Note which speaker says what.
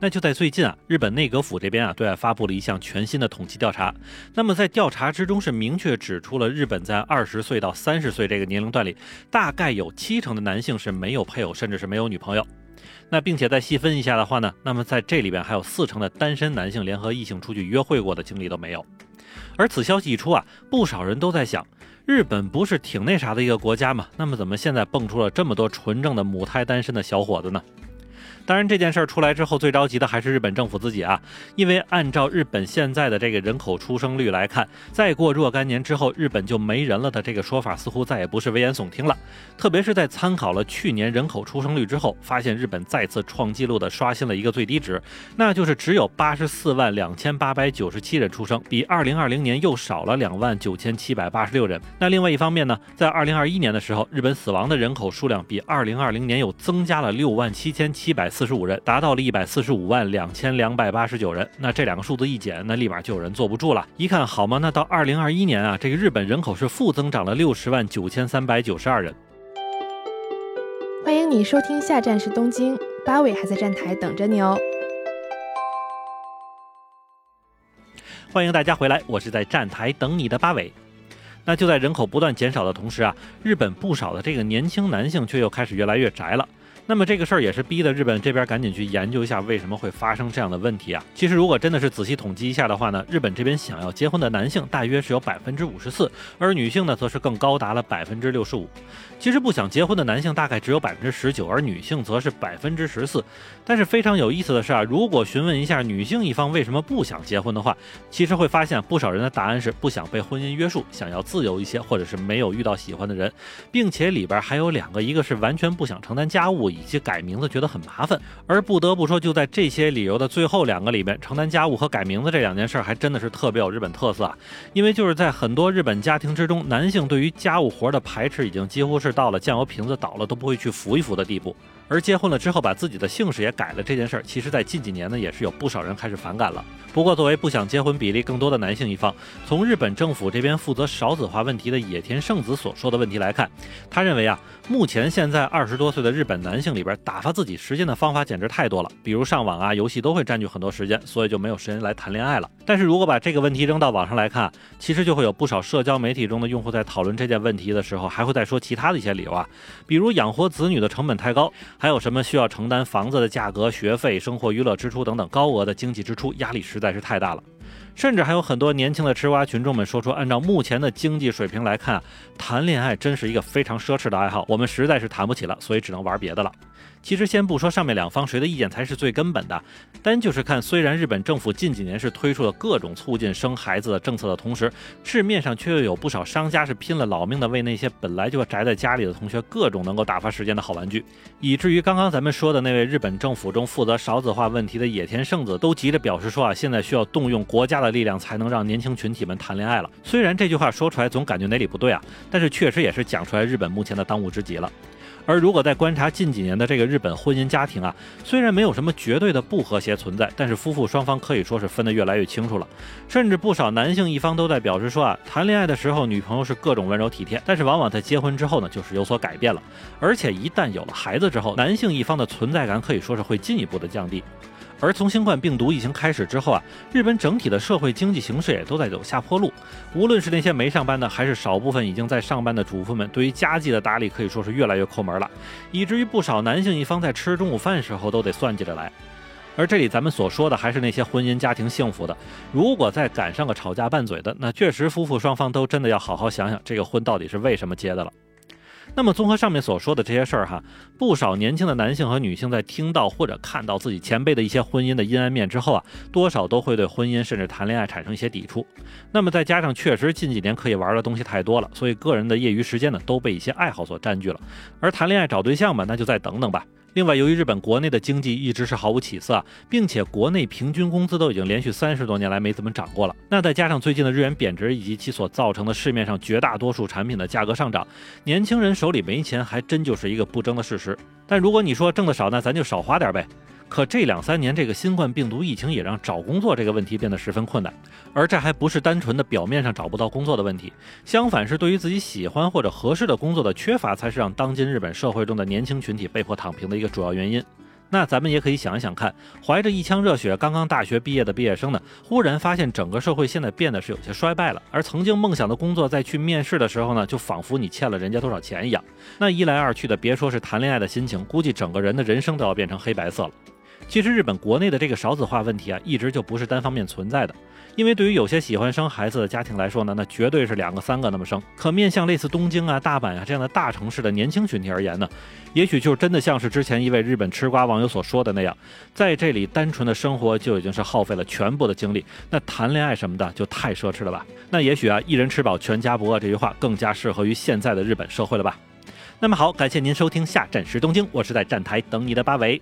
Speaker 1: 那就在最近啊，日本内阁府这边啊对外发布了一项全新的统计调查。那么在调查之中是明确指出了，日本在二十岁到三十岁这个年龄段里，大概有七成的男性是没有配偶，甚至是没有女朋友。那并且再细分一下的话呢，那么在这里边还有四成的单身男性连和异性出去约会过的经历都没有。而此消息一出啊，不少人都在想，日本不是挺那啥的一个国家吗？那么怎么现在蹦出了这么多纯正的母胎单身的小伙子呢？当然，这件事儿出来之后，最着急的还是日本政府自己啊，因为按照日本现在的这个人口出生率来看，再过若干年之后，日本就没人了的这个说法似乎再也不是危言耸听了。特别是在参考了去年人口出生率之后，发现日本再次创纪录的刷新了一个最低值，那就是只有八十四万两千八百九十七人出生，比二零二零年又少了两万九千七百八十六人。那另外一方面呢，在二零二一年的时候，日本死亡的人口数量比二零二零年又增加了六万七千七百。四十五人达到了一百四十五万两千两百八十九人，那这两个数字一减，那立马就有人坐不住了。一看好吗？那到二零二一年啊，这个日本人口是负增长了六十万九千三百九十二人。
Speaker 2: 欢迎你收听，下站是东京，八尾还在站台等着你哦。
Speaker 1: 欢迎大家回来，我是在站台等你的八尾。那就在人口不断减少的同时啊，日本不少的这个年轻男性却又开始越来越宅了。那么这个事儿也是逼得日本这边赶紧去研究一下为什么会发生这样的问题啊。其实如果真的是仔细统计一下的话呢，日本这边想要结婚的男性大约是有百分之五十四，而女性呢则是更高达了百分之六十五。其实不想结婚的男性大概只有百分之十九，而女性则是百分之十四。但是非常有意思的是啊，如果询问一下女性一方为什么不想结婚的话，其实会发现不少人的答案是不想被婚姻约束，想要自由一些，或者是没有遇到喜欢的人，并且里边还有两个，一个是完全不想承担家务。以及改名字觉得很麻烦，而不得不说，就在这些理由的最后两个里面，承担家务和改名字这两件事还真的是特别有日本特色啊！因为就是在很多日本家庭之中，男性对于家务活的排斥已经几乎是到了酱油瓶子倒了都不会去扶一扶的地步。而结婚了之后，把自己的姓氏也改了这件事儿，其实在近几年呢，也是有不少人开始反感了。不过，作为不想结婚比例更多的男性一方，从日本政府这边负责少子化问题的野田圣子所说的问题来看，他认为啊，目前现在二十多岁的日本男性里边，打发自己时间的方法简直太多了，比如上网啊、游戏都会占据很多时间，所以就没有时间来谈恋爱了。但是如果把这个问题扔到网上来看，其实就会有不少社交媒体中的用户在讨论这件问题的时候，还会再说其他的一些理由啊，比如养活子女的成本太高。还有什么需要承担房子的价格、学费、生活娱乐支出等等高额的经济支出，压力实在是太大了。甚至还有很多年轻的吃瓜群众们说出，按照目前的经济水平来看，谈恋爱真是一个非常奢侈的爱好，我们实在是谈不起了，所以只能玩别的了。其实先不说上面两方谁的意见才是最根本的，单就是看，虽然日本政府近几年是推出了各种促进生孩子的政策的同时，市面上却又有不少商家是拼了老命的为那些本来就宅在家里的同学各种能够打发时间的好玩具，以至于刚刚咱们说的那位日本政府中负责少子化问题的野田圣子都急着表示说啊，现在需要动用国家的力量才能让年轻群体们谈恋爱了。虽然这句话说出来总感觉哪里不对啊，但是确实也是讲出来日本目前的当务之急了。而如果再观察近几年的这个日本婚姻家庭啊，虽然没有什么绝对的不和谐存在，但是夫妇双方可以说是分得越来越清楚了。甚至不少男性一方都在表示说啊，谈恋爱的时候女朋友是各种温柔体贴，但是往往在结婚之后呢，就是有所改变了。而且一旦有了孩子之后，男性一方的存在感可以说是会进一步的降低。而从新冠病毒疫情开始之后啊，日本整体的社会经济形势也都在走下坡路。无论是那些没上班的，还是少部分已经在上班的主妇们，对于家计的打理可以说是越来越抠门了，以至于不少男性一方在吃中午饭时候都得算计着来。而这里咱们所说的还是那些婚姻家庭幸福的，如果再赶上个吵架拌嘴的，那确实夫妇双方都真的要好好想想，这个婚到底是为什么结的了。那么，综合上面所说的这些事儿哈，不少年轻的男性和女性在听到或者看到自己前辈的一些婚姻的阴暗面之后啊，多少都会对婚姻甚至谈恋爱产生一些抵触。那么再加上确实近几年可以玩的东西太多了，所以个人的业余时间呢都被一些爱好所占据了。而谈恋爱找对象嘛，那就再等等吧。另外，由于日本国内的经济一直是毫无起色，并且国内平均工资都已经连续三十多年来没怎么涨过了，那再加上最近的日元贬值以及其所造成的市面上绝大多数产品的价格上涨，年轻人手里没钱还真就是一个不争的事实。但如果你说挣得少，那咱就少花点呗。可这两三年，这个新冠病毒疫情也让找工作这个问题变得十分困难，而这还不是单纯的表面上找不到工作的问题，相反是对于自己喜欢或者合适的工作的缺乏，才是让当今日本社会中的年轻群体被迫躺平的一个主要原因。那咱们也可以想一想看，怀着一腔热血刚刚大学毕业的毕业生呢，忽然发现整个社会现在变得是有些衰败了，而曾经梦想的工作在去面试的时候呢，就仿佛你欠了人家多少钱一样。那一来二去的，别说是谈恋爱的心情，估计整个人的人生都要变成黑白色了。其实日本国内的这个少子化问题啊，一直就不是单方面存在的。因为对于有些喜欢生孩子的家庭来说呢，那绝对是两个三个那么生。可面向类似东京啊、大阪啊这样的大城市的年轻群体而言呢，也许就真的像是之前一位日本吃瓜网友所说的那样，在这里单纯的生活就已经是耗费了全部的精力，那谈恋爱什么的就太奢侈了吧？那也许啊，一人吃饱全家不饿这句话更加适合于现在的日本社会了吧？那么好，感谢您收听下站时东京，我是在站台等你的八尾。